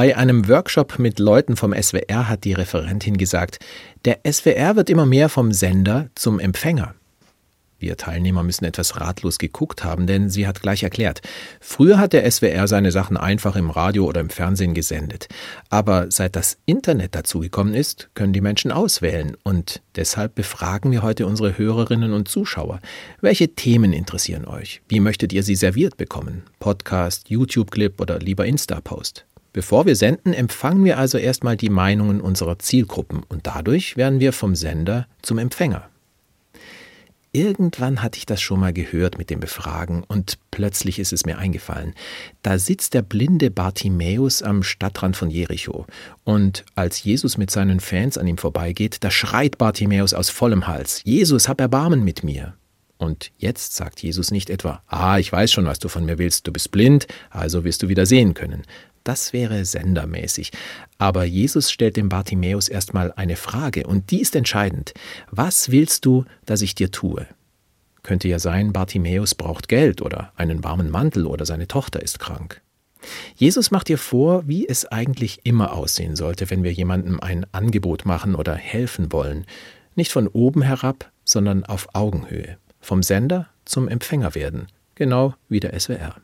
Bei einem Workshop mit Leuten vom SWR hat die Referentin gesagt, der SWR wird immer mehr vom Sender zum Empfänger. Wir Teilnehmer müssen etwas ratlos geguckt haben, denn sie hat gleich erklärt, früher hat der SWR seine Sachen einfach im Radio oder im Fernsehen gesendet, aber seit das Internet dazugekommen ist, können die Menschen auswählen und deshalb befragen wir heute unsere Hörerinnen und Zuschauer. Welche Themen interessieren euch? Wie möchtet ihr sie serviert bekommen? Podcast, YouTube-Clip oder lieber Insta-Post? Bevor wir senden, empfangen wir also erstmal die Meinungen unserer Zielgruppen und dadurch werden wir vom Sender zum Empfänger. Irgendwann hatte ich das schon mal gehört mit dem Befragen und plötzlich ist es mir eingefallen. Da sitzt der blinde Bartimäus am Stadtrand von Jericho und als Jesus mit seinen Fans an ihm vorbeigeht, da schreit Bartimäus aus vollem Hals: Jesus, hab Erbarmen mit mir. Und jetzt sagt Jesus nicht etwa, ah, ich weiß schon, was du von mir willst, du bist blind, also wirst du wieder sehen können. Das wäre sendermäßig. Aber Jesus stellt dem Bartimäus erstmal eine Frage, und die ist entscheidend. Was willst du, dass ich dir tue? Könnte ja sein, Bartimäus braucht Geld oder einen warmen Mantel oder seine Tochter ist krank. Jesus macht dir vor, wie es eigentlich immer aussehen sollte, wenn wir jemandem ein Angebot machen oder helfen wollen. Nicht von oben herab, sondern auf Augenhöhe. Vom Sender zum Empfänger werden. Genau wie der SWR.